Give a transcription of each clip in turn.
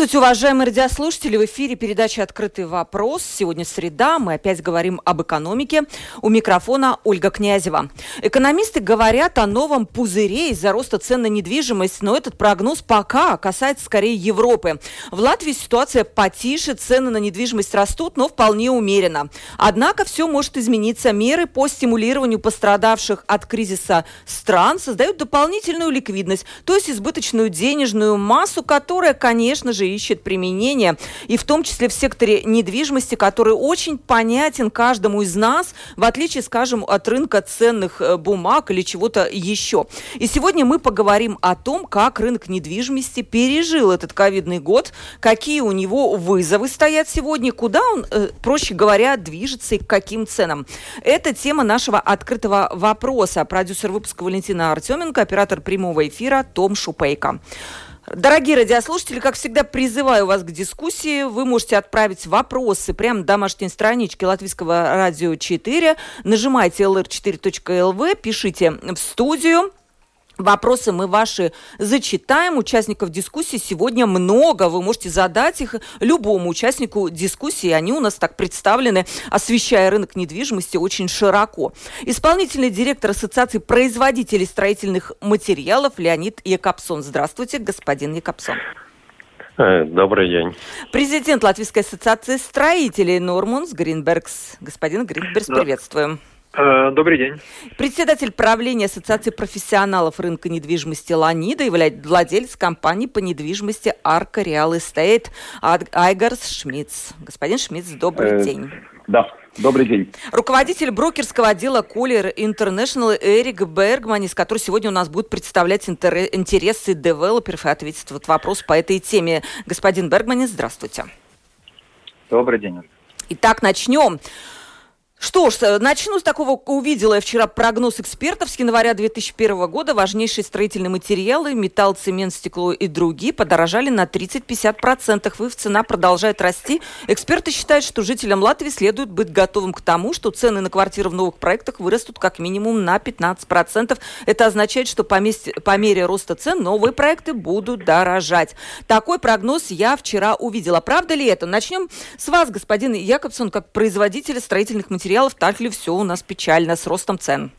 Здравствуйте, уважаемые радиослушатели. В эфире передача «Открытый вопрос». Сегодня среда. Мы опять говорим об экономике. У микрофона Ольга Князева. Экономисты говорят о новом пузыре из-за роста цен на недвижимость, но этот прогноз пока касается скорее Европы. В Латвии ситуация потише, цены на недвижимость растут, но вполне умеренно. Однако все может измениться. Меры по стимулированию пострадавших от кризиса стран создают дополнительную ликвидность, то есть избыточную денежную массу, которая, конечно, же, ищет применение, и в том числе в секторе недвижимости, который очень понятен каждому из нас, в отличие, скажем, от рынка ценных э, бумаг или чего-то еще. И сегодня мы поговорим о том, как рынок недвижимости пережил этот ковидный год, какие у него вызовы стоят сегодня, куда он, э, проще говоря, движется и к каким ценам. Это тема нашего открытого вопроса. Продюсер выпуска Валентина Артеменко, оператор прямого эфира Том Шупейко. Дорогие радиослушатели, как всегда, призываю вас к дискуссии. Вы можете отправить вопросы прямо домашней страничке Латвийского радио 4. Нажимайте lr4.lv, пишите в студию. Вопросы мы ваши зачитаем. Участников дискуссии сегодня много. Вы можете задать их любому участнику дискуссии. Они у нас так представлены, освещая рынок недвижимости очень широко. Исполнительный директор Ассоциации производителей строительных материалов Леонид Якобсон. Здравствуйте, господин Якобсон. Э, добрый день. Президент Латвийской ассоциации строителей Нормунс Гринбергс. Господин Гринбергс, приветствуем. Э, добрый день. Председатель правления Ассоциации профессионалов рынка недвижимости Ланида и владелец компании по недвижимости Арка Реал Эстейт Айгарс Шмидц. Господин Шмидц, добрый э, день. Да, добрый день. Руководитель брокерского отдела Колер International Эрик Бергманис, который сегодня у нас будет представлять интересы девелоперов и ответить вот вопрос по этой теме. Господин Бергманис, здравствуйте. Добрый день. Итак, начнем. Что ж, э, начну с такого, увидела я вчера прогноз экспертов с января 2001 года. Важнейшие строительные материалы, металл, цемент, стекло и другие подорожали на 30-50%. Их цена продолжает расти. Эксперты считают, что жителям Латвии следует быть готовым к тому, что цены на квартиры в новых проектах вырастут как минимум на 15%. Это означает, что по, месте, по мере роста цен новые проекты будут дорожать. Такой прогноз я вчера увидела. Правда ли это? Начнем с вас, господин Якобсон, как производителя строительных материалов материалов, так ли все у нас печально с ростом цен?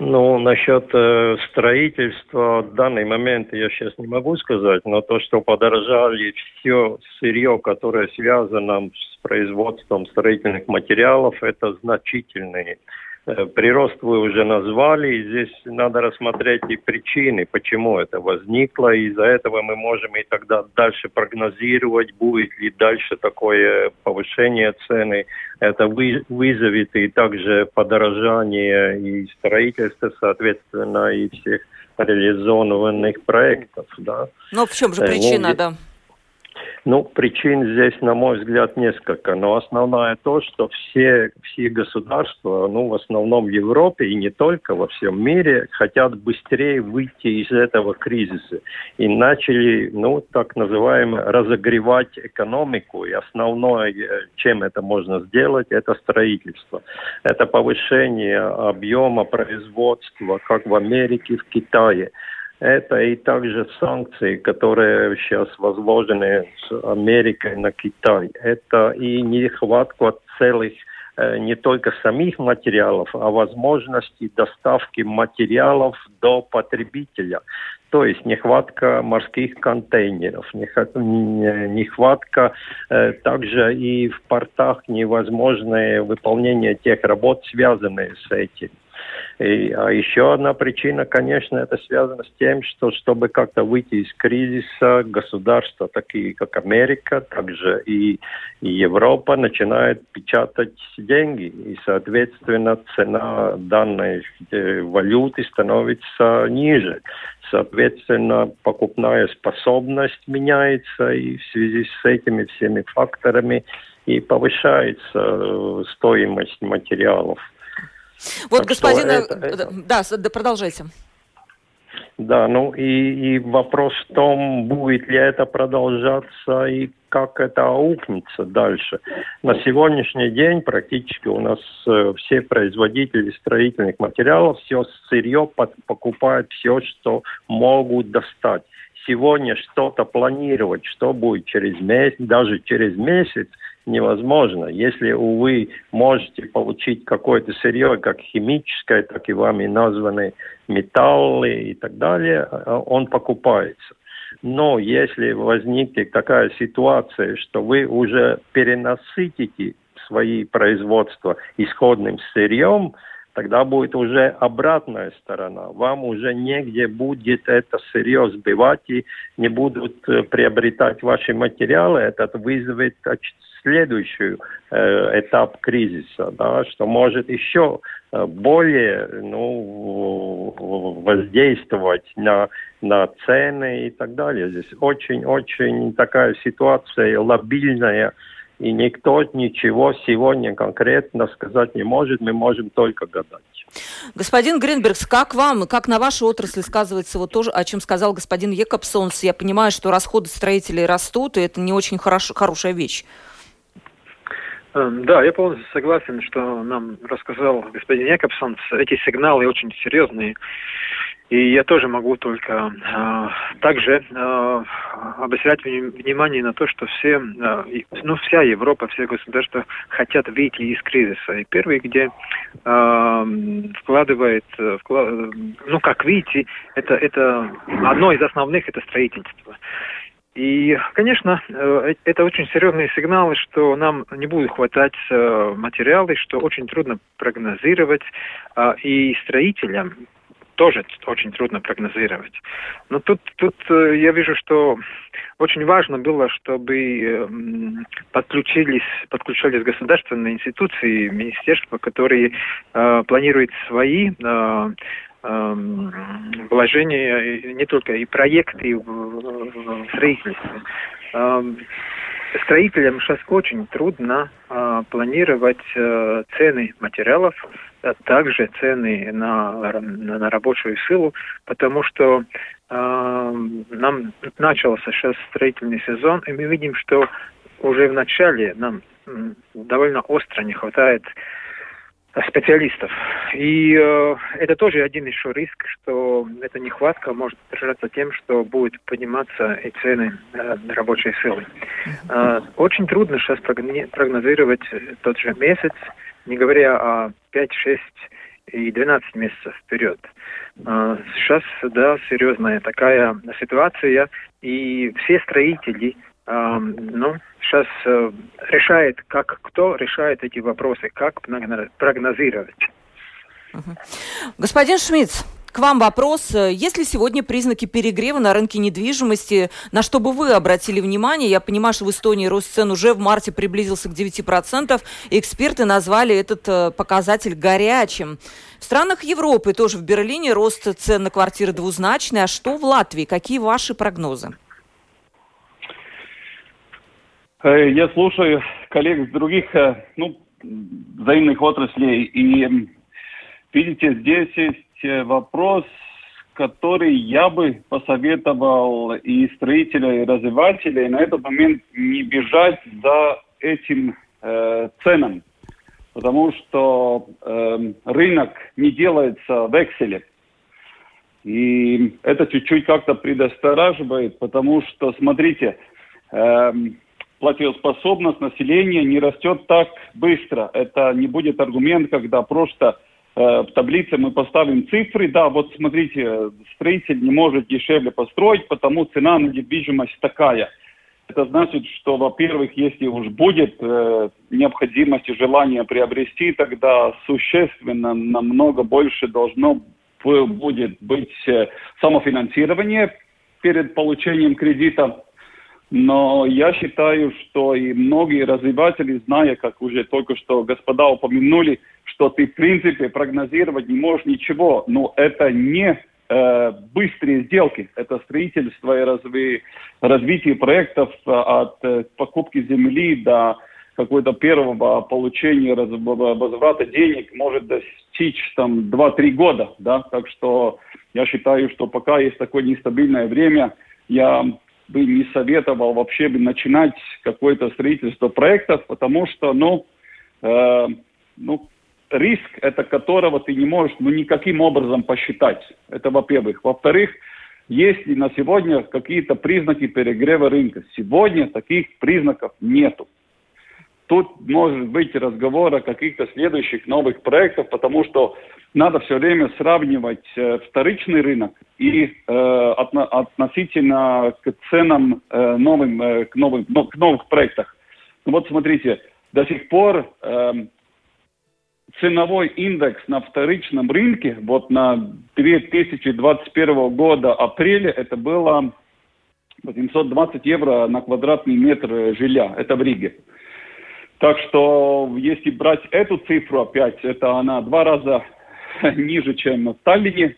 Ну, насчет э, строительства в данный момент я сейчас не могу сказать, но то, что подорожали все сырье, которое связано с производством строительных материалов, это значительные прирост вы уже назвали, и здесь надо рассмотреть и причины, почему это возникло, из-за этого мы можем и тогда дальше прогнозировать, будет ли дальше такое повышение цены. Это вызовет и также подорожание и строительства, соответственно, и всех реализованных проектов. Да. Но в чем же причина, ну, да? Ну, причин здесь, на мой взгляд, несколько. Но основное то, что все, все государства, ну, в основном в Европе и не только, во всем мире, хотят быстрее выйти из этого кризиса. И начали, ну, так называемое, разогревать экономику. И основное, чем это можно сделать, это строительство. Это повышение объема производства, как в Америке, в Китае это и также санкции, которые сейчас возложены с Америкой на Китай. Это и нехватка целых э, не только самих материалов, а возможности доставки материалов до потребителя. То есть нехватка морских контейнеров, нехватка э, также и в портах невозможное выполнение тех работ, связанных с этим. И, а еще одна причина, конечно, это связано с тем, что чтобы как-то выйти из кризиса, государства, такие как Америка, также и, и Европа, начинают печатать деньги. И, соответственно, цена данной э, валюты становится ниже. Соответственно, покупная способность меняется, и в связи с этими всеми факторами и повышается стоимость материалов. Вот, так господин... Это, это... Да, продолжайте. Да, ну и, и вопрос в том, будет ли это продолжаться и как это аукнется дальше. На сегодняшний день практически у нас э, все производители строительных материалов все сырье под, покупают все, что могут достать. Сегодня что-то планировать, что будет через месяц, даже через месяц, невозможно. Если, увы, можете получить какое-то сырье, как химическое, так и вами названные металлы и так далее, а, он покупается. Но если возникнет такая ситуация, что вы уже перенасытите свои производства исходным сырьем, тогда будет уже обратная сторона. Вам уже негде будет это сырье сбивать и не будут э, приобретать ваши материалы. Это вызовет следующий э, этап кризиса, да, что может еще э, более ну, воздействовать на, на цены и так далее. Здесь очень-очень такая ситуация лобильная, и никто ничего сегодня конкретно сказать не может, мы можем только гадать. Господин Гринбергс, как вам, как на вашей отрасли сказывается вот тоже, о чем сказал господин Екобсонс? Я понимаю, что расходы строителей растут, и это не очень хорош, хорошая вещь. Эм, да, я полностью согласен, что нам рассказал господин Якобсон. Эти сигналы очень серьезные. И я тоже могу только э, также э, обращать внимание на то, что все, э, ну, вся Европа, все государства хотят выйти из кризиса. И первый, где э, вкладывает, вклад, ну, как выйти, это, это одно из основных, это строительство. И, конечно, э, это очень серьезные сигналы, что нам не будет хватать э, материалы, что очень трудно прогнозировать, а, и строителям тоже очень трудно прогнозировать. Но тут, тут э, я вижу, что очень важно было, чтобы подключились, подключались государственные институции, министерства, которые планируют свои Эм, вложения не только и проекты в строительстве. Эм, строителям сейчас очень трудно э, планировать э, цены материалов, а также цены на, на, на рабочую силу, потому что э, нам начался сейчас строительный сезон, и мы видим, что уже в начале нам довольно остро не хватает специалистов. И э, это тоже один еще риск, что эта нехватка может отражаться тем, что будет подниматься и цены э, рабочей силы. Э, очень трудно сейчас прогнозировать тот же месяц, не говоря о 5, 6 и 12 месяцев вперед. Э, сейчас, да, серьезная такая ситуация, и все строители ну, сейчас э, решает, как кто решает эти вопросы, как прогнозировать. Господин Шмидц, к вам вопрос. Есть ли сегодня признаки перегрева на рынке недвижимости? На что бы вы обратили внимание? Я понимаю, что в Эстонии рост цен уже в марте приблизился к 9%. И эксперты назвали этот э, показатель горячим. В странах Европы, тоже в Берлине, рост цен на квартиры двузначный. А что в Латвии? Какие ваши прогнозы? Э, я слушаю коллег с других э, ну, взаимных отраслей, и видите, здесь есть э, вопрос, который я бы посоветовал и строителя, и развивателя, и на этот момент не бежать за этим э, ценам, потому что э, рынок не делается в Excel. И это чуть-чуть как-то предостораживает, потому что, смотрите, э, платежеспособность населения не растет так быстро. Это не будет аргумент, когда просто э, в таблице мы поставим цифры, да, вот смотрите, строитель не может дешевле построить, потому цена на недвижимость такая. Это значит, что, во-первых, если уж будет э, необходимость и желание приобрести, тогда существенно намного больше должно будет быть э, самофинансирование перед получением кредита но я считаю, что и многие развиватели, зная, как уже только что господа упомянули, что ты в принципе прогнозировать не можешь ничего, но это не э, быстрые сделки, это строительство и разви, развитие проектов э, от э, покупки земли до какой-то первого получения возврата денег может достичь там 2-3 года, да, так что я считаю, что пока есть такое нестабильное время, я бы не советовал вообще бы начинать какое-то строительство проектов, потому что, ну, э, ну, риск, это которого ты не можешь ну, никаким образом посчитать. Это во-первых. Во-вторых, есть ли на сегодня какие-то признаки перегрева рынка? Сегодня таких признаков нету. Тут может быть разговор о каких-то следующих новых проектах, потому что надо все время сравнивать э, вторичный рынок и э, отно, относительно к ценам э, новым, э, к, новым, но, к новых проектах. Ну вот смотрите, до сих пор э, ценовой индекс на вторичном рынке вот на 2021 года апреля это было 820 евро на квадратный метр жилья. Это в Риге. Так что, если брать эту цифру опять, это она два раза ниже, чем в Таллине.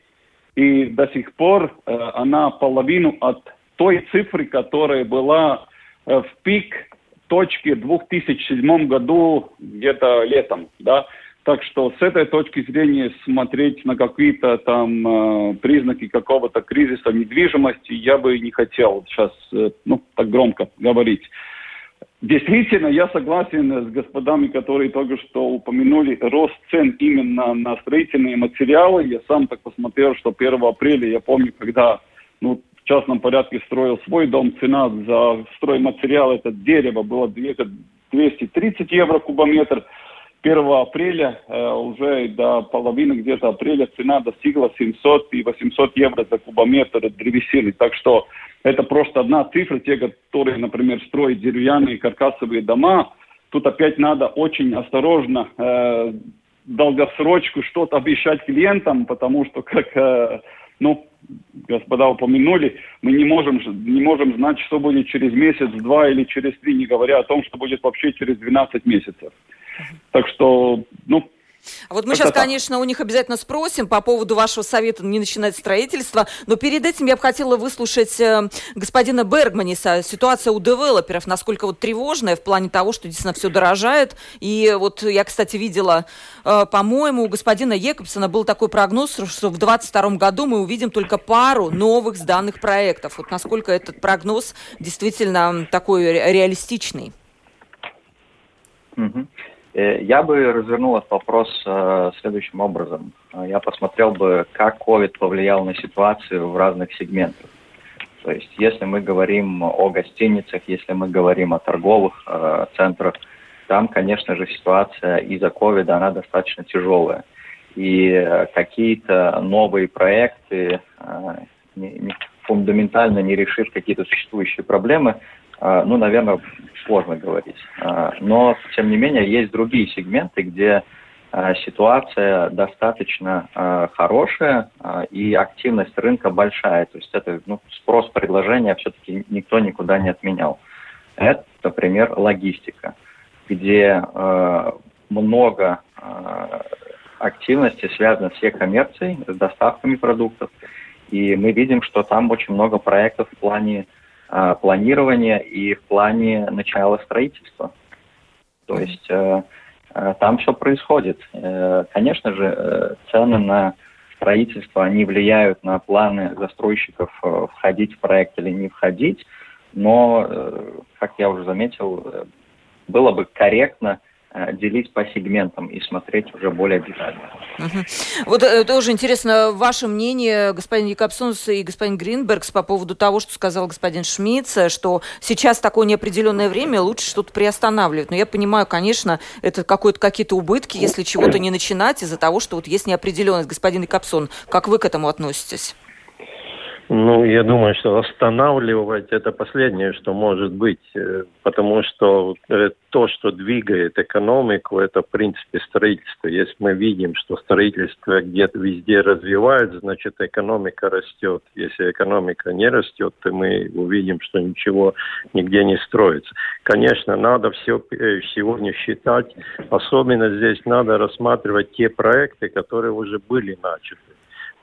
И до сих пор э, она половину от той цифры, которая была э, в пик точки в 2007 году, где-то летом, да. Так что с этой точки зрения смотреть на какие-то там э, признаки какого-то кризиса недвижимости я бы не хотел сейчас, э, ну, так громко говорить. Действительно, я согласен с господами, которые только что упомянули рост цен именно на строительные материалы. Я сам так посмотрел, что 1 апреля, я помню, когда ну, в частном порядке строил свой дом, цена за стройматериал, это дерево, было 230 евро кубометр. 1 апреля, э, уже до половины где-то апреля цена достигла 700 и 800 евро за кубометр древесины. Так что это просто одна цифра, те, которые, например, строят деревянные каркасовые дома, тут опять надо очень осторожно э, долгосрочку что-то обещать клиентам, потому что, как э, ну, господа упомянули, мы не можем, не можем знать, что будет через месяц, два или через три, не говоря о том, что будет вообще через 12 месяцев. Так что, ну, а вот мы сейчас, конечно, у них обязательно спросим по поводу вашего совета не начинать строительство, но перед этим я бы хотела выслушать э, господина Бергманиса. Ситуация у девелоперов, насколько вот тревожная в плане того, что действительно все дорожает. И вот я, кстати, видела, э, по-моему, у господина Екобсона был такой прогноз, что в 2022 году мы увидим только пару новых сданных проектов. Вот насколько этот прогноз действительно такой реалистичный? Mm-hmm. Э, я бы развернул этот вопрос э, следующим образом. Э, я посмотрел бы, как COVID повлиял на ситуацию в разных сегментах. То есть, если мы говорим о гостиницах, если мы говорим о торговых центрах, там, конечно же, ситуация из-за ковида, она достаточно тяжелая. И какие-то новые проекты, фундаментально не решив какие-то существующие проблемы, ну, наверное, сложно говорить. А, но, тем не менее, есть другие сегменты, где а, ситуация достаточно хорошая и активность рынка большая. То есть это ну, спрос предложения все-таки никто никуда не отменял. Это, например, логистика, где много активности связано с e-коммерцией, с доставками продуктов. И мы видим, что там очень много проектов в плане э, планирования и в плане начала строительства. То есть э, э, там все происходит. Э, конечно же, э, цены на строительство, они влияют на планы застройщиков э, входить в проект или не входить, но, э, как я уже заметил, э, было бы корректно делить по сегментам и смотреть уже более детально. Угу. Вот э, тоже интересно ваше мнение, господин Якобсонс и господин Гринбергс, по поводу того, что сказал господин Шмидц, что сейчас такое неопределенное время, лучше что-то приостанавливать. Но я понимаю, конечно, это какие-то убытки, если чего-то не начинать из-за того, что вот есть неопределенность. Господин Якобсон, как вы к этому относитесь? Ну, я думаю, что останавливать это последнее, что может быть, э, потому что э, то, что двигает экономику, это, в принципе, строительство. Если мы видим, что строительство где-то везде развивается, значит, экономика растет. Если экономика не растет, то мы увидим, что ничего нигде не строится. Конечно, надо все э, сегодня считать, особенно здесь надо рассматривать те проекты, которые уже были начаты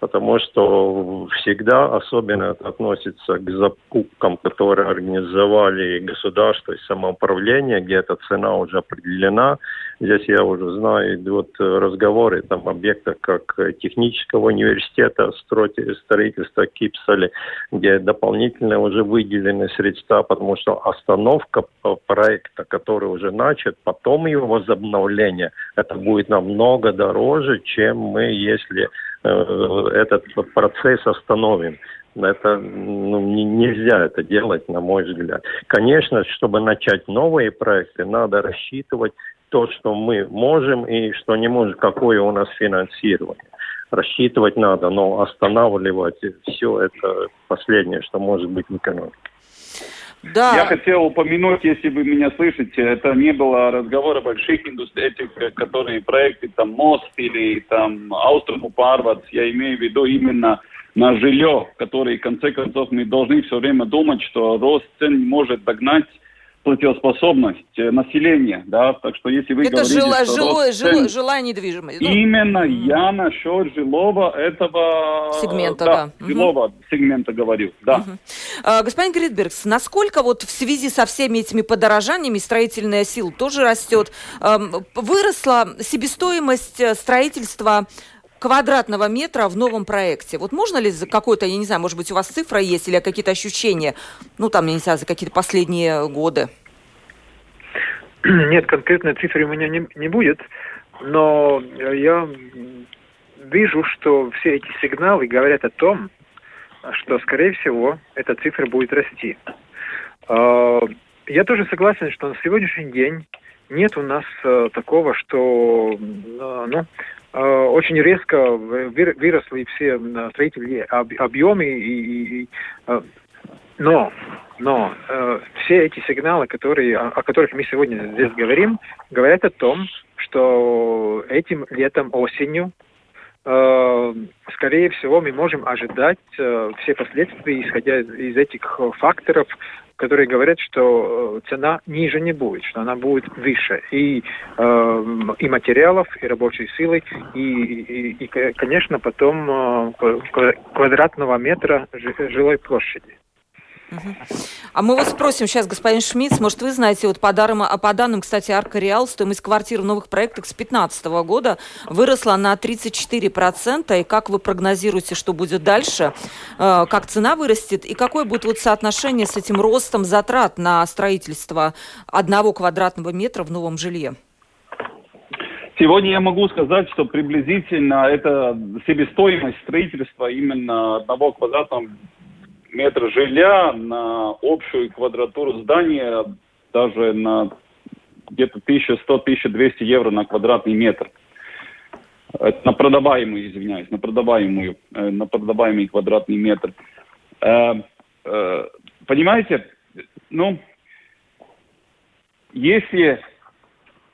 потому что всегда, особенно это относится к закупкам, которые организовали государство и самоуправление, где эта цена уже определена. Здесь я уже знаю, идут разговоры там объектах как технического университета, строительства Кипсали, где дополнительно уже выделены средства, потому что остановка проекта, который уже начат, потом его возобновление, это будет намного дороже, чем мы, если этот процесс остановим. Это ну, нельзя это делать, на мой взгляд. Конечно, чтобы начать новые проекты, надо рассчитывать то, что мы можем и что не можем, какое у нас финансирование. Рассчитывать надо, но останавливать все это последнее, что может быть в экономике. Да. Я хотел упомянуть, если вы меня слышите, это не было разговора больших индустрий, этих, которые проекты, там, мост или там Аустрому Парвац, я имею в виду именно на жилье, который, в конце концов, мы должны все время думать, что рост цен может догнать платежеспособность э, населения, да, так что если вы это говорите, жило, что жило, жило, жилая недвижимость. Ну, именно я насчет жилого этого сегмента, да, да. жилого угу. сегмента говорю, да. Угу. А, господин Гритбергс, насколько вот в связи со всеми этими подорожаниями строительная сила тоже растет, выросла себестоимость э, строительства квадратного метра в новом проекте. Вот можно ли за какой-то, я не знаю, может быть, у вас цифра есть или какие-то ощущения, ну, там, я не знаю, за какие-то последние годы? Нет, конкретной цифры у меня не, не будет, но я вижу, что все эти сигналы говорят о том, что, скорее всего, эта цифра будет расти. А, я тоже согласен, что на сегодняшний день нет у нас э, такого, что э, ну, очень резко выросли все строительные объемы и, и, э, но но э, все эти сигналы, которые, о, о которых мы сегодня здесь говорим, говорят о том, что этим летом, осенью, э, скорее всего, мы можем ожидать э, все последствия, исходя из этих факторов, которые говорят, что э, цена ниже не будет, что она будет выше и, э, и материалов, и рабочей силы, и, и, и конечно, потом э, квадратного метра жилой площади. А мы вас спросим сейчас, господин Шмидт, может, вы знаете, вот по, дарам, по данным, кстати, Арка Реал, стоимость квартир в новых проектах с 2015 года выросла на 34%. И как вы прогнозируете, что будет дальше? Э, как цена вырастет? И какое будет вот соотношение с этим ростом затрат на строительство одного квадратного метра в новом жилье? Сегодня я могу сказать, что приблизительно это себестоимость строительства именно одного квадратного метр жилья на общую квадратуру здания даже на где-то 1100-1200 евро на квадратный метр. Это на продаваемый, извиняюсь, на продаваемую, э, на продаваемый квадратный метр. Э, э, понимаете, ну, если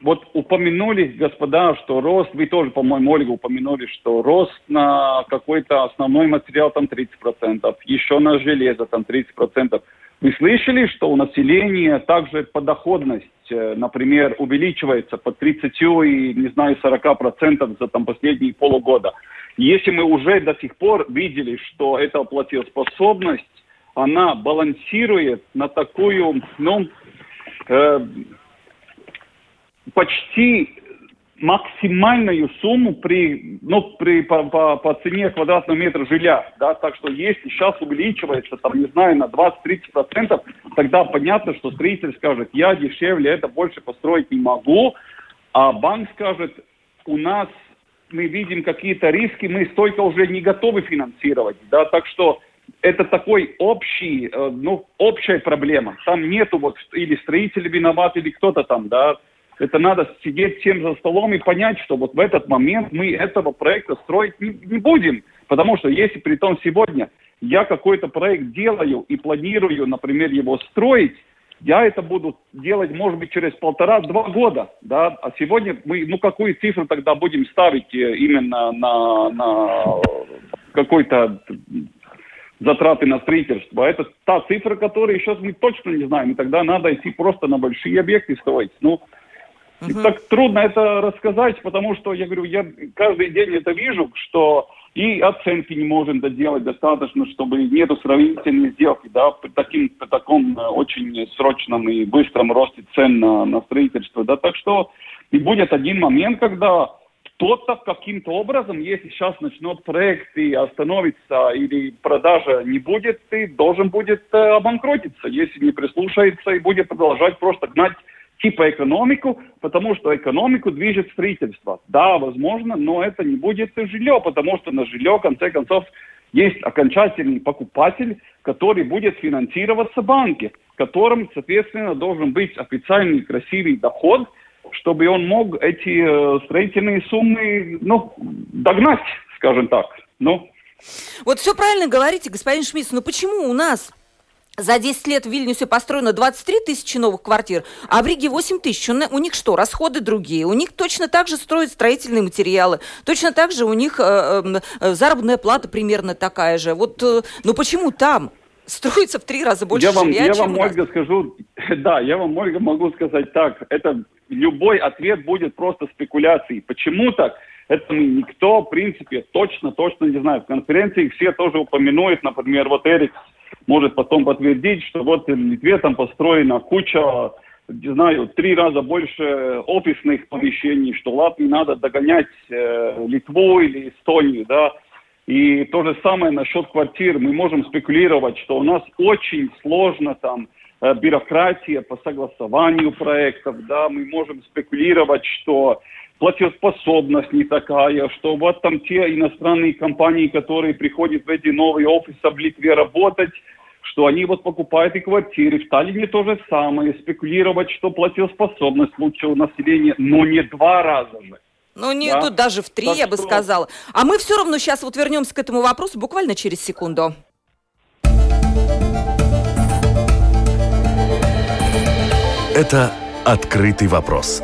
вот упомянули, господа, что рост, вы тоже, по-моему, Ольга, упомянули, что рост на какой-то основной материал там 30%, еще на железо там 30%. Вы слышали, что у населения также подоходность, э, например, увеличивается по 30 и, не знаю, 40% за там последние полугода? Если мы уже до сих пор видели, что эта платежеспособность, она балансирует на такую, ну, э, почти максимальную сумму при, ну, при, по, по, по цене квадратного метра жилья. Да? Так что если сейчас увеличивается, там, не знаю, на 20-30%, тогда понятно, что строитель скажет, я дешевле это больше построить не могу, а банк скажет, у нас мы видим какие-то риски, мы столько уже не готовы финансировать. Да? Так что это такой общий, э, ну, общая проблема. Там нету вот или строитель виноват, или кто-то там, да, это надо сидеть всем за столом и понять, что вот в этот момент мы этого проекта строить не, не будем. Потому что если при том сегодня я какой-то проект делаю и планирую, например, его строить, я это буду делать, может быть, через полтора-два года, да, а сегодня мы, ну, какую цифру тогда будем ставить э, именно на, на какой-то затраты на строительство. Это та цифра, которую сейчас мы точно не знаем, и тогда надо идти просто на большие объекты строить. Ну, Угу. Так трудно это рассказать, потому что, я говорю, я каждый день это вижу, что и оценки не можем доделать достаточно, чтобы нету сравнительной сделки, да, при, таким, при таком э, очень срочном и быстром росте цен на, на строительство, да, так что и будет один момент, когда кто-то каким-то образом, если сейчас начнет проект и остановится или продажа не будет, ты должен будет э, обанкротиться, если не прислушается и будет продолжать просто гнать типа экономику, потому что экономику движет строительство. Да, возможно, но это не будет жилье, потому что на жилье, в конце концов, есть окончательный покупатель, который будет финансироваться банки, которым, соответственно, должен быть официальный красивый доход, чтобы он мог эти э, строительные суммы ну, догнать, скажем так. Ну. Вот все правильно говорите, господин Шмидт, но почему у нас за 10 лет в Вильнюсе построено 23 тысячи новых квартир, а в Риге 8 тысяч. У них что, расходы другие? У них точно так же строят строительные материалы. Точно так же у них э, эм, э, заработная плата примерно такая же. Вот, э, ну почему там? Строится в три раза больше я вам, жилья, Я чем вам, Ольга, скажу, да, я вам, Ольга, могу сказать так. Это любой ответ будет просто спекуляцией. Почему так? Это никто, в принципе, точно-точно не знает. В конференции все тоже упомянут, например, вот Эрик может потом подтвердить, что вот в Литве там построена куча, не знаю, три раза больше офисных помещений, что Латвии надо догонять э, Литву или Эстонию, да. И то же самое насчет квартир. Мы можем спекулировать, что у нас очень сложно там э, бюрократия по согласованию проектов, да, мы можем спекулировать, что платежеспособность не такая, что вот там те иностранные компании, которые приходят в эти новые офисы в Литве работать, что они вот покупают и квартиры. В Таллине то же самое. Спекулировать, что платежеспособность лучше у населения, но не два раза же. Ну, не да? тут даже в три, так я бы сказала. А мы все равно сейчас вот вернемся к этому вопросу буквально через секунду. Это «Открытый вопрос»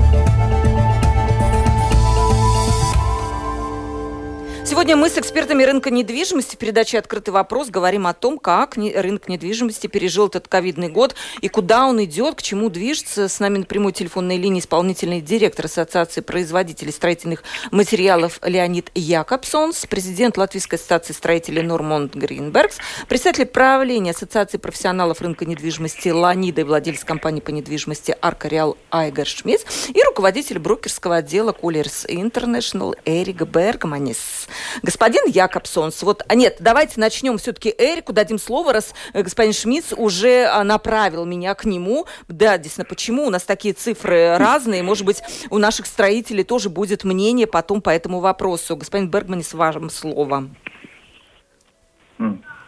Сегодня мы с экспертами рынка недвижимости в передаче «Открытый вопрос» говорим о том, как рынок недвижимости пережил этот ковидный год и куда он идет, к чему движется. С нами на прямой телефонной линии исполнительный директор Ассоциации производителей строительных материалов Леонид Якобсонс, президент Латвийской ассоциации строителей Нормонд Гринбергс, представитель правления Ассоциации профессионалов рынка недвижимости Ланида и владелец компании по недвижимости Арка Реал Айгер Шмидт и руководитель брокерского отдела Кулерс Интернешнл Эрик Бергманис. Господин Якобсонс, вот, а нет, давайте начнем все-таки Эрику, дадим слово, раз э, господин Шмидц уже а, направил меня к нему. Да, действительно, почему у нас такие цифры разные? Может быть, у наших строителей тоже будет мнение потом по этому вопросу. Господин Бергман, с вашим словом.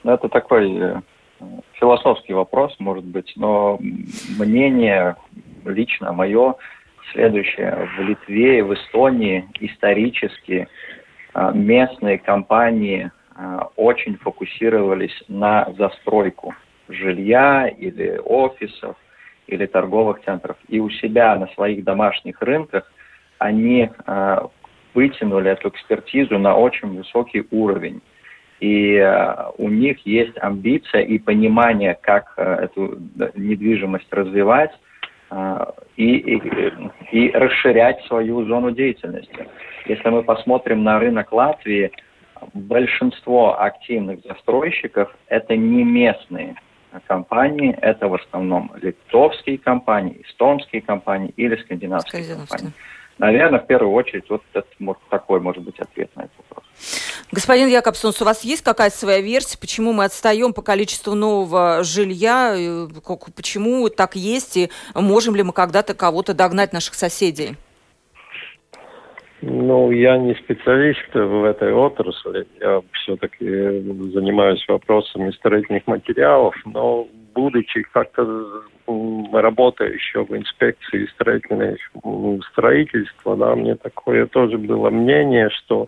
Это такой э, философский вопрос, может быть, но мнение лично мое следующее. В Литве и в Эстонии исторически местные компании а, очень фокусировались на застройку жилья или офисов или торговых центров. И у себя на своих домашних рынках они а, вытянули эту экспертизу на очень высокий уровень. И у них есть амбиция и понимание, как эту недвижимость развивать, и, и, и расширять свою зону деятельности. Если мы посмотрим на рынок Латвии, большинство активных застройщиков – это не местные компании, это в основном литовские компании, эстонские компании или скандинавские, скандинавские. компании. Наверное, в первую очередь, вот это, такой может быть ответ на этот вопрос. Господин Якобсонс, у вас есть какая-то своя версия, почему мы отстаем по количеству нового жилья, почему так есть, и можем ли мы когда-то кого-то догнать наших соседей? Ну, я не специалист в этой отрасли. Я все-таки занимаюсь вопросами строительных материалов, но будучи как-то работая еще в инспекции строительных строительства, да, мне такое тоже было мнение, что,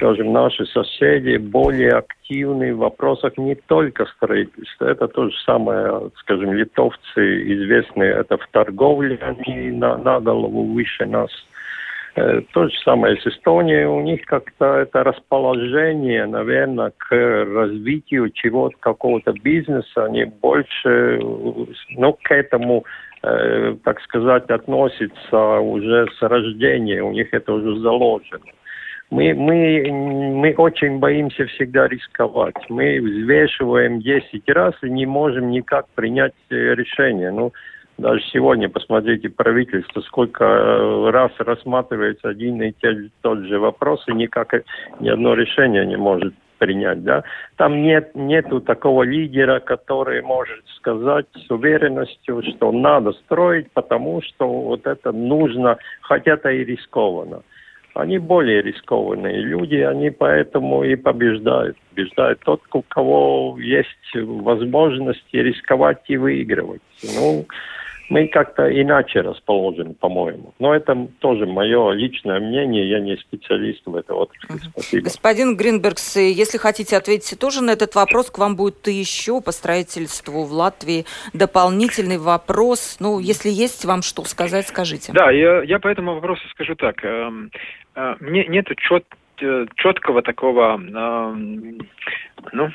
скажем, наши соседи более активны в вопросах не только строительства. Это то же самое, скажем, литовцы известные, это в торговле, они на, на голову выше нас – Э, то же самое с Эстонией. У них как-то это расположение, наверное, к развитию чего-то, какого-то бизнеса. Они больше, ну, к этому, э, так сказать, относятся уже с рождения. У них это уже заложено. Мы, мы, мы очень боимся всегда рисковать. Мы взвешиваем 10 раз и не можем никак принять э, решение. Ну, даже сегодня, посмотрите, правительство, сколько э, раз рассматривается один и тот же вопрос, и никак ни одно решение не может принять, да. Там нет, нету такого лидера, который может сказать с уверенностью, что надо строить, потому что вот это нужно, хотя это и рискованно. Они более рискованные люди, они поэтому и побеждают. Побеждает тот, у кого есть возможность рисковать и выигрывать. Ну, мы как-то иначе расположены, по-моему. Но это тоже мое личное мнение, я не специалист в этой отрасли. Спасибо. Господин Гринбергс, если хотите ответить тоже на этот вопрос, к вам будет еще по строительству в Латвии дополнительный вопрос. Ну, если есть вам что сказать, скажите. Да, я, я по этому вопросу скажу так. Эм, э, мне нет чет, э, четкого такого, эм, ну,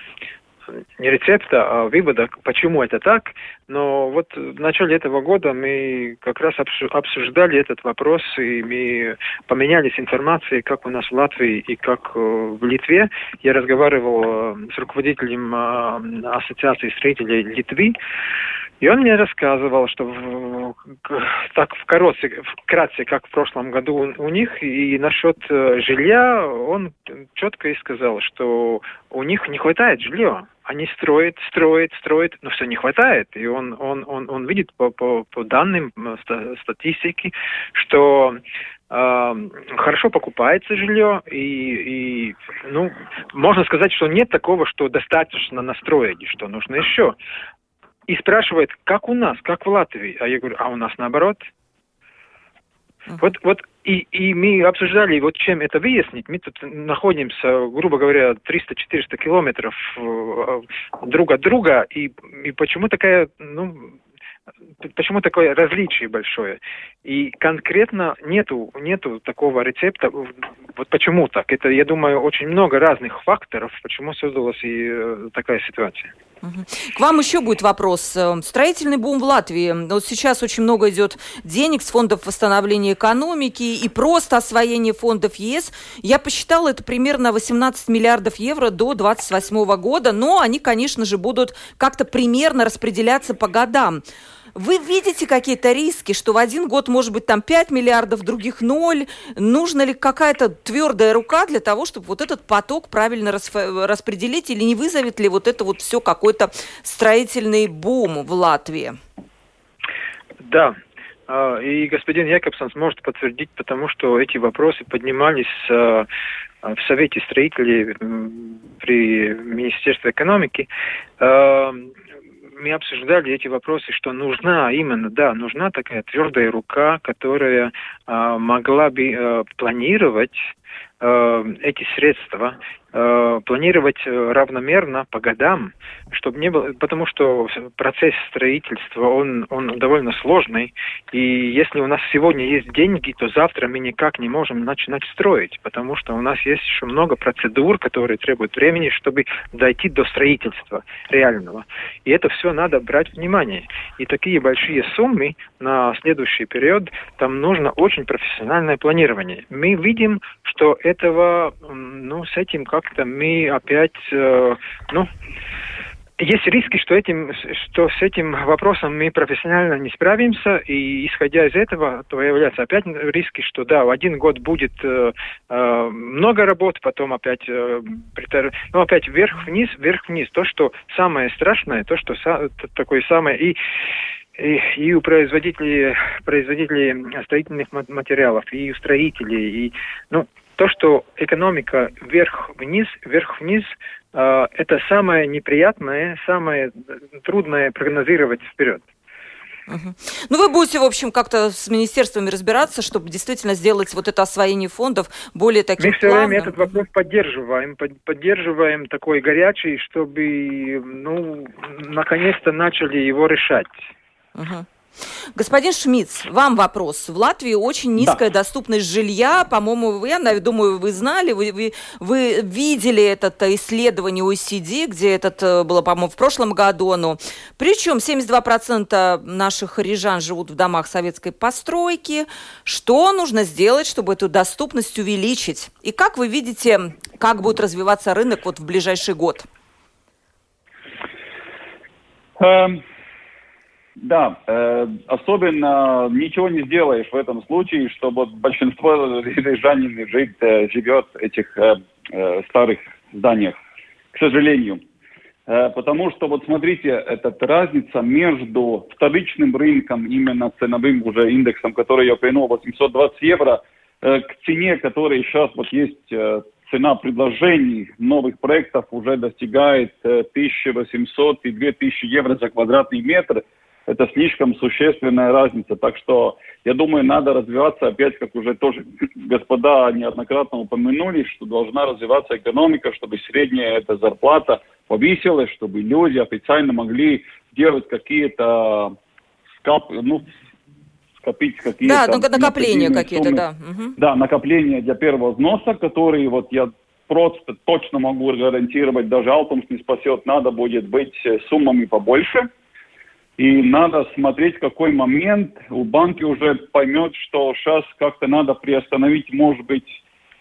не рецепта, а вывода, почему это так. Но вот в начале этого года мы как раз обсуждали этот вопрос, и мы поменялись информацией, как у нас в Латвии и как э, в Литве. Я разговаривал э, с руководителем э, Ассоциации строителей Литвы, и он мне рассказывал, что в, так вкратце, вкратце, как в прошлом году у, них, и насчет жилья, он четко и сказал, что у них не хватает жилья они строят, строят, строят, но все не хватает. И он, он, он, он видит по, по, по данным статистики, что э, хорошо покупается жилье, и, и ну, можно сказать, что нет такого, что достаточно настроить, что нужно еще. И спрашивает, как у нас, как в Латвии? А я говорю, а у нас наоборот – вот, вот и, и мы обсуждали, вот чем это выяснить. Мы тут находимся, грубо говоря, 300-400 километров э, друг от друга, и, и почему такая, ну, почему такое различие большое? И конкретно нету, нету такого рецепта. Вот почему так? Это, я думаю, очень много разных факторов, почему создалась и э, такая ситуация. К вам еще будет вопрос. Э, строительный бум в Латвии. Вот сейчас очень много идет денег с фондов восстановления экономики и просто освоение фондов ЕС. Я посчитала, это примерно 18 миллиардов евро до 2028 года, но они, конечно же, будут как-то примерно распределяться по годам. Вы видите какие-то риски, что в один год может быть там 5 миллиардов, других 0? Нужна ли какая-то твердая рука для того, чтобы вот этот поток правильно распределить? Или не вызовет ли вот это вот все какой-то строительный бум в Латвии? Да, а, и господин Якобсон сможет подтвердить, потому что эти вопросы поднимались а, в Совете строителей при Министерстве экономики. Мы обсуждали эти вопросы, что нужна именно, да, нужна такая твердая рука, которая э, могла бы э, планировать эти средства Э, планировать э, равномерно по годам, чтобы не было, потому что процесс строительства он он довольно сложный, и если у нас сегодня есть деньги, то завтра мы никак не можем начинать строить, потому что у нас есть еще много процедур, которые требуют времени, чтобы дойти до строительства реального, и это все надо брать внимание. И такие большие суммы на следующий период там нужно очень профессиональное планирование. Мы видим, что этого, ну, с этим как как-то мы опять, э, ну, есть риски, что, этим, что с этим вопросом мы профессионально не справимся, и исходя из этого, то появляются опять риски, что да, в один год будет э, э, много работ, потом опять, э, ну, опять вверх-вниз, вверх-вниз. То, что самое страшное, то, что са... такое самое... И и, и у производителей, производителей строительных материалов, и у строителей, и, ну, то, что экономика вверх-вниз, вверх-вниз, э, это самое неприятное, самое трудное прогнозировать вперед. Угу. Ну, вы будете, в общем, как-то с министерствами разбираться, чтобы действительно сделать вот это освоение фондов более таким Мы все плавным. время этот вопрос поддерживаем, поддерживаем такой горячий, чтобы, ну, наконец-то начали его решать. Угу. Господин Шмидц, вам вопрос. В Латвии очень низкая да. доступность жилья. По-моему, вы, я думаю, вы знали, вы, вы, вы видели это исследование OECD, где это э, было, по-моему, в прошлом году. Но причем 72% наших рижан живут в домах советской постройки. Что нужно сделать, чтобы эту доступность увеличить? И как вы видите, как будет развиваться рынок вот в ближайший год? Um... Да, э, особенно ничего не сделаешь в этом случае, чтобы большинство рижанин жить, э, живет в этих э, э, старых зданиях, к сожалению. Э, потому что, вот смотрите, эта разница между вторичным рынком, именно ценовым уже индексом, который я упомянул, 820 евро, э, к цене, которая сейчас вот есть э, цена предложений новых проектов уже достигает 1800 э, и 2000 евро за квадратный метр – это слишком существенная разница. Так что, я думаю, надо развиваться опять, как уже тоже господа неоднократно упомянули, что должна развиваться экономика, чтобы средняя эта зарплата повысилась, чтобы люди официально могли делать какие-то скап, ну, скопить какие-то... Да, ну, накопления какие-то, да. Угу. Да, накопления для первого взноса, которые вот я просто точно могу гарантировать, даже Алтумс не спасет, надо будет быть суммами побольше. И надо смотреть, какой момент у банки уже поймет, что сейчас как-то надо приостановить, может быть,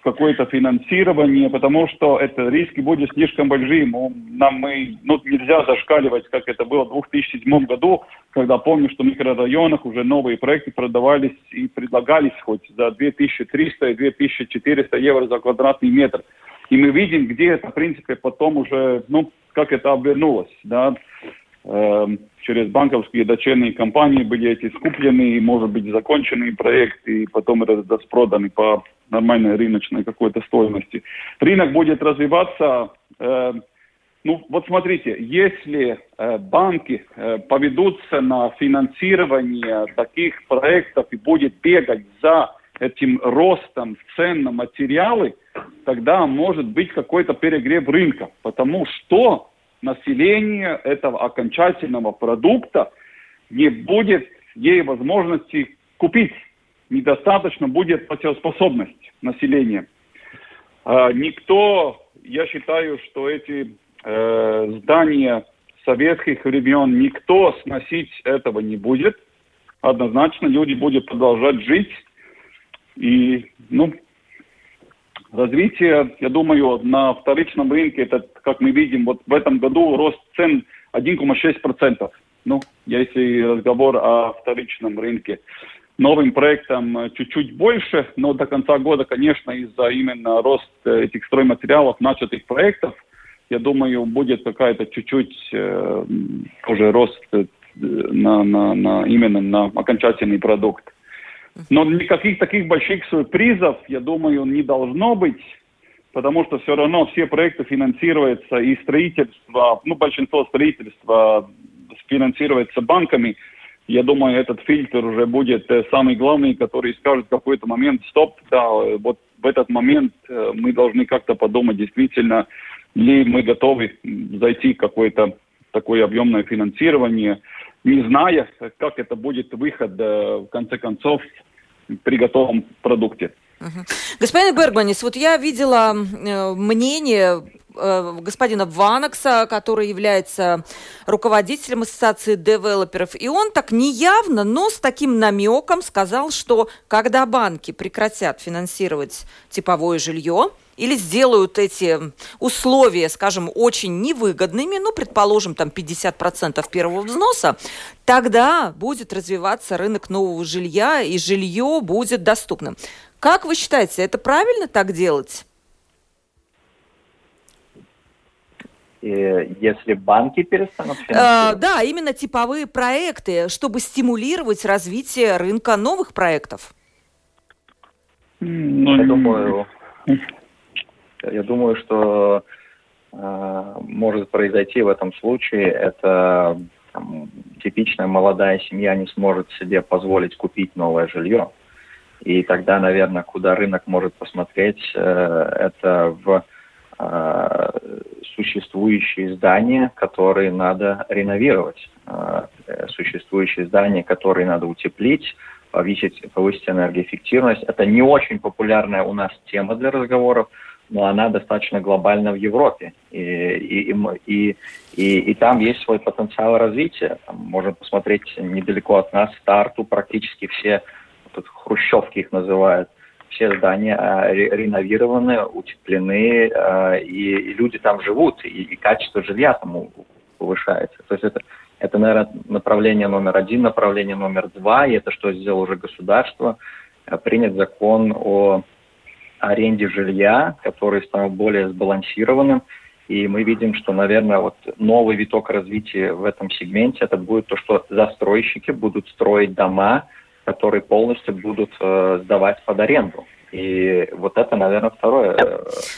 какое-то финансирование, потому что это риски будут слишком большие. Нам мы, ну, нельзя зашкаливать, как это было в 2007 году, когда помню, что в микрорайонах уже новые проекты продавались и предлагались хоть за 2300 и 2400 евро за квадратный метр. И мы видим, где это, в принципе, потом уже, ну, как это обернулось, да. Эм, через банковские дочерние компании были эти скуплены, и, может быть, законченные проекты, и потом распроданы по нормальной рыночной какой-то стоимости. Рынок будет развиваться. Э, ну, вот смотрите, если э, банки э, поведутся на финансирование таких проектов и будет бегать за этим ростом цен на материалы, тогда может быть какой-то перегрев рынка. Потому что население этого окончательного продукта не будет ей возможности купить. Недостаточно будет платежеспособность населения. А, никто, я считаю, что эти э, здания советских времен, никто сносить этого не будет. Однозначно люди будут продолжать жить. И, ну, Развитие, я думаю, на вторичном рынке, это, как мы видим, вот в этом году рост цен 1,6%. Ну, если разговор о вторичном рынке. Новым проектом чуть-чуть больше, но до конца года, конечно, из-за именно роста этих стройматериалов, начатых проектов, я думаю, будет какая-то чуть-чуть э, уже рост э, на, на, на, именно на окончательный продукт. Но никаких таких больших сюрпризов, я думаю, не должно быть, потому что все равно все проекты финансируются и строительство, ну, большинство строительства финансируется банками. Я думаю, этот фильтр уже будет э, самый главный, который скажет в какой-то момент, стоп, да, вот в этот момент э, мы должны как-то подумать, действительно ли мы готовы зайти в какое-то такое объемное финансирование, не зная, как это будет выход, э, в конце концов, при готовом продукте. Господин Бергманис, вот я видела э, мнение э, господина Ванакса, который является руководителем Ассоциации девелоперов, и он так неявно, но с таким намеком сказал, что когда банки прекратят финансировать типовое жилье, или сделают эти условия, скажем, очень невыгодными, ну, предположим, там 50% первого взноса, тогда будет развиваться рынок нового жилья, и жилье будет доступным. Как вы считаете, это правильно так делать? если банки перестанут финансировать? А, да, именно типовые проекты, чтобы стимулировать развитие рынка новых проектов. Ну, я думаю, я думаю, что э, может произойти в этом случае, это там, типичная молодая семья не сможет себе позволить купить новое жилье. И тогда, наверное, куда рынок может посмотреть, э, это в э, существующие здания, которые надо реновировать. Э, существующие здания, которые надо утеплить, повысить, повысить энергоэффективность. Это не очень популярная у нас тема для разговоров, но она достаточно глобальна в Европе. И, и, и, и, и там есть свой потенциал развития. Там можно посмотреть недалеко от нас старту практически все, тут хрущевки их называют, все здания а, реновированы, утеплены, а, и, люди там живут, и, качество жилья там повышается. То есть это, это, наверное, направление номер один, направление номер два, и это что сделало уже государство, принят закон о аренде жилья, который стал более сбалансированным. И мы видим, что, наверное, вот новый виток развития в этом сегменте это будет то, что застройщики будут строить дома, которые полностью будут э, сдавать под аренду. И вот это, наверное, второе.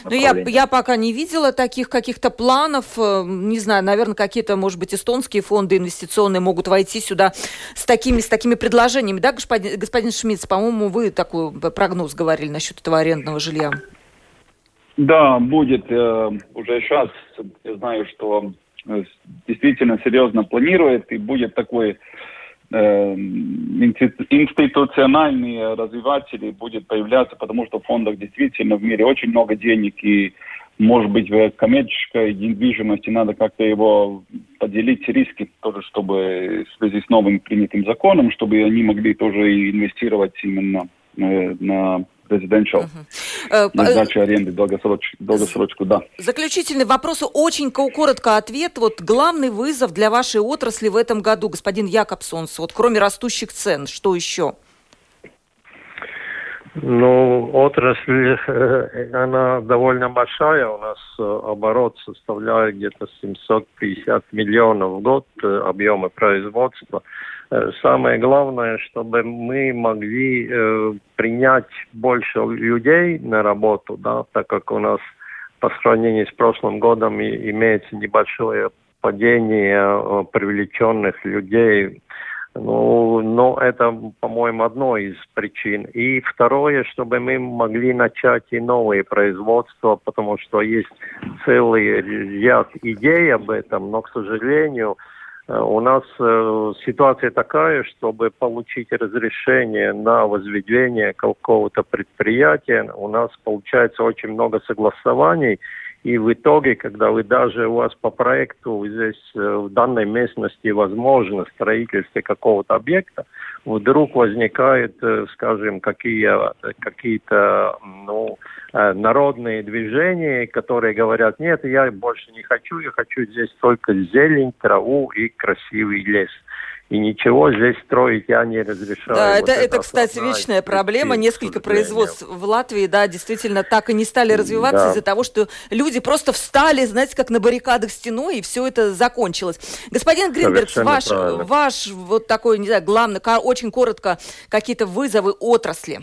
Ну, я, я пока не видела таких каких-то планов. Э, не знаю, наверное, какие-то, может быть, эстонские фонды инвестиционные могут войти сюда с такими, с такими предложениями. Да, господин, господин Шмидц, по-моему, вы такой прогноз говорили насчет этого арендного жилья. Да, будет. Э, уже сейчас я знаю, что э, действительно серьезно планирует, и будет такой институциональные развиватели будет появляться, потому что в фондах действительно в мире очень много денег и может быть, в коммерческой недвижимости надо как-то его поделить риски тоже, чтобы в связи с новым принятым законом, чтобы они могли тоже инвестировать именно э, на residential, uh-huh. на сдачу аренды долгосроч, долгосрочку, да. Заключительный вопрос, очень коротко ответ. Вот главный вызов для вашей отрасли в этом году, господин Якобсонс, вот кроме растущих цен, что еще? Ну, отрасль, э, она довольно большая. У нас э, оборот составляет где-то 750 миллионов в год объема производства. Э, самое главное, чтобы мы могли э, принять больше людей на работу, да, так как у нас по сравнению с прошлым годом имеется небольшое падение э, привлеченных людей. Ну, но это, по-моему, одно из причин. И второе, чтобы мы могли начать и новые производства, потому что есть целый ряд идей об этом, но, к сожалению, Э, у нас э, ситуация такая, чтобы получить разрешение на возведение какого-то предприятия, у нас получается очень много согласований, и в итоге, когда вы даже у вас по проекту здесь э, в данной местности возможно строительство какого-то объекта, вдруг возникают, э, скажем, какие, какие-то ну, э, народные движения, которые говорят, нет, я больше не хочу, я хочу здесь только зелень, траву и красивый лес и ничего здесь строить я не разрешаю. Да, вот это, это, кстати, вечная проблема. Несколько производств в Латвии, да, действительно так и не стали развиваться да. из-за того, что люди просто встали, знаете, как на баррикадах стеной, и все это закончилось. Господин Гринберг, ваш, ваш вот такой, не знаю, главный, очень коротко, какие-то вызовы отрасли.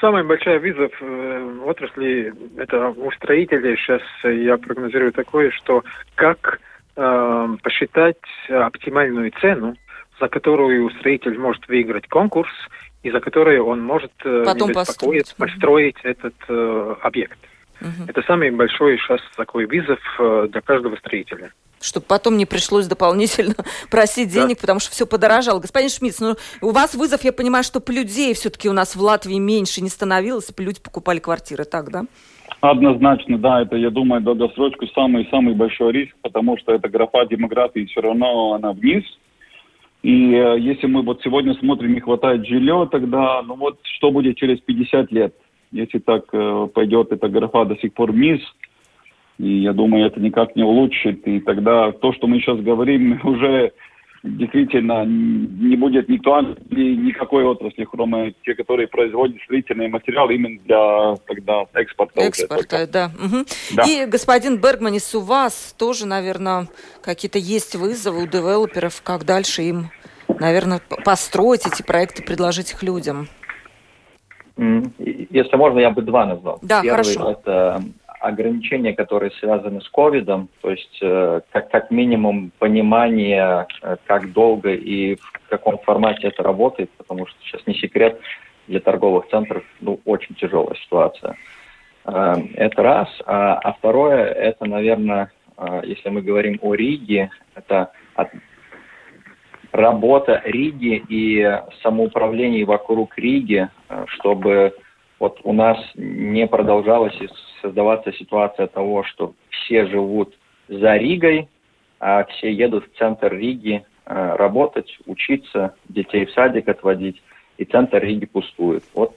Самый большой вызов э, отрасли это у строителей. Сейчас я прогнозирую такое, что как э, посчитать оптимальную цену, за которую строитель может выиграть конкурс и за которую он может э, Потом построить, построить этот э, объект. Угу. Это самый большой сейчас такой вызов э, для каждого строителя чтобы потом не пришлось дополнительно просить денег, да. потому что все подорожало. Господин Шмидц, ну, у вас вызов, я понимаю, что людей все-таки у нас в Латвии меньше не становилось, люди покупали квартиры, так, да? Однозначно, да, это, я думаю, долгосрочку самый-самый большой риск, потому что эта графа демографии все равно она вниз. И э, если мы вот сегодня смотрим, не хватает жилья, тогда, ну вот, что будет через 50 лет? Если так э, пойдет эта графа до сих пор вниз, и я думаю, это никак не улучшит. И тогда то, что мы сейчас говорим, уже действительно не будет никто, никакой отрасли, кроме те, которые производят строительные материалы именно для тогда экспорта. Экспорта, да. Угу. да. И господин Бергманис, у вас тоже, наверное, какие-то есть вызовы у девелоперов, как дальше им, наверное, построить эти проекты, предложить их людям? Если можно, я бы два назвал. Да, Первый хорошо. это ограничения, которые связаны с ковидом, то есть э, как, как минимум понимание, э, как долго и в каком формате это работает, потому что сейчас не секрет, для торговых центров ну, очень тяжелая ситуация. Э, это раз. А, а второе, это, наверное, если мы говорим о Риге, это от, работа Риги и самоуправление вокруг Риги, чтобы вот у нас не продолжалась создаваться ситуация того, что все живут за Ригой, а все едут в центр Риги э, работать, учиться, детей в садик отводить, и центр Риги пустует. Вот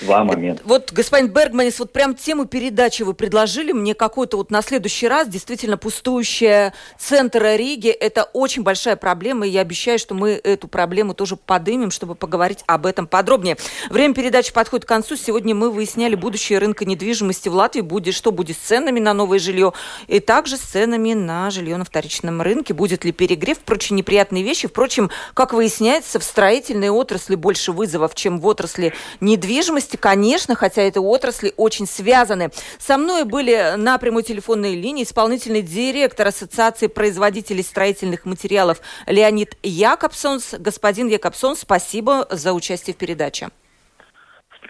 два момента. Вот, господин Бергманис, вот прям тему передачи вы предложили мне какой-то вот на следующий раз. Действительно, пустующая центр Риги – это очень большая проблема, и я обещаю, что мы эту проблему тоже подымем, чтобы поговорить об этом подробнее. Время передачи подходит к концу. Сегодня мы выясняли будущее рынка недвижимости в Латвии, будет, что будет с ценами на новое жилье, и также с ценами на жилье на вторичном рынке. Будет ли перегрев, прочие неприятные вещи. Впрочем, как выясняется, в строительной отрасли больше вызовов, чем в отрасли недвижимости области, конечно, хотя это отрасли очень связаны. Со мной были на прямой телефонной линии исполнительный директор Ассоциации производителей строительных материалов Леонид Якобсонс. Господин Якобсон, спасибо за участие в передаче.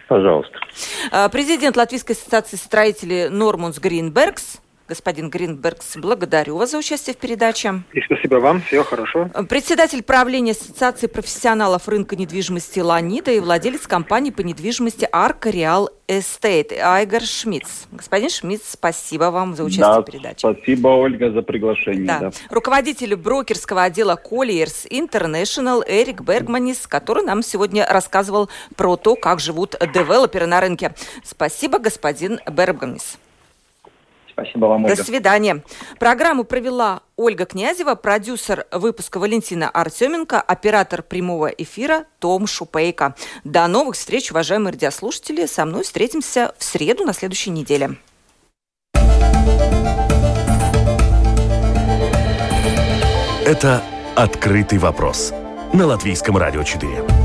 Пожалуйста. А, президент Латвийской ассоциации строителей Нормунс Гринбергс Господин Гринбергс, благодарю вас за участие в передаче. И спасибо вам, всего хорошо. Председатель правления Ассоциации профессионалов рынка недвижимости Ланида и владелец компании по недвижимости Арка Реал Эстейт Айгар Шмидц. Господин Шмидц, спасибо вам за участие да, в передаче. Спасибо, Ольга, за приглашение. Да. Да. Руководитель брокерского отдела Colliers International Эрик Бергманис, который нам сегодня рассказывал про то, как живут девелоперы на рынке. Спасибо, господин Бергманис. Спасибо вам, Ольга. До свидания. Программу провела Ольга Князева, продюсер выпуска Валентина Артеменко, оператор прямого эфира Том Шупейко. До новых встреч, уважаемые радиослушатели. Со мной встретимся в среду на следующей неделе. Это «Открытый вопрос» на Латвийском радио 4.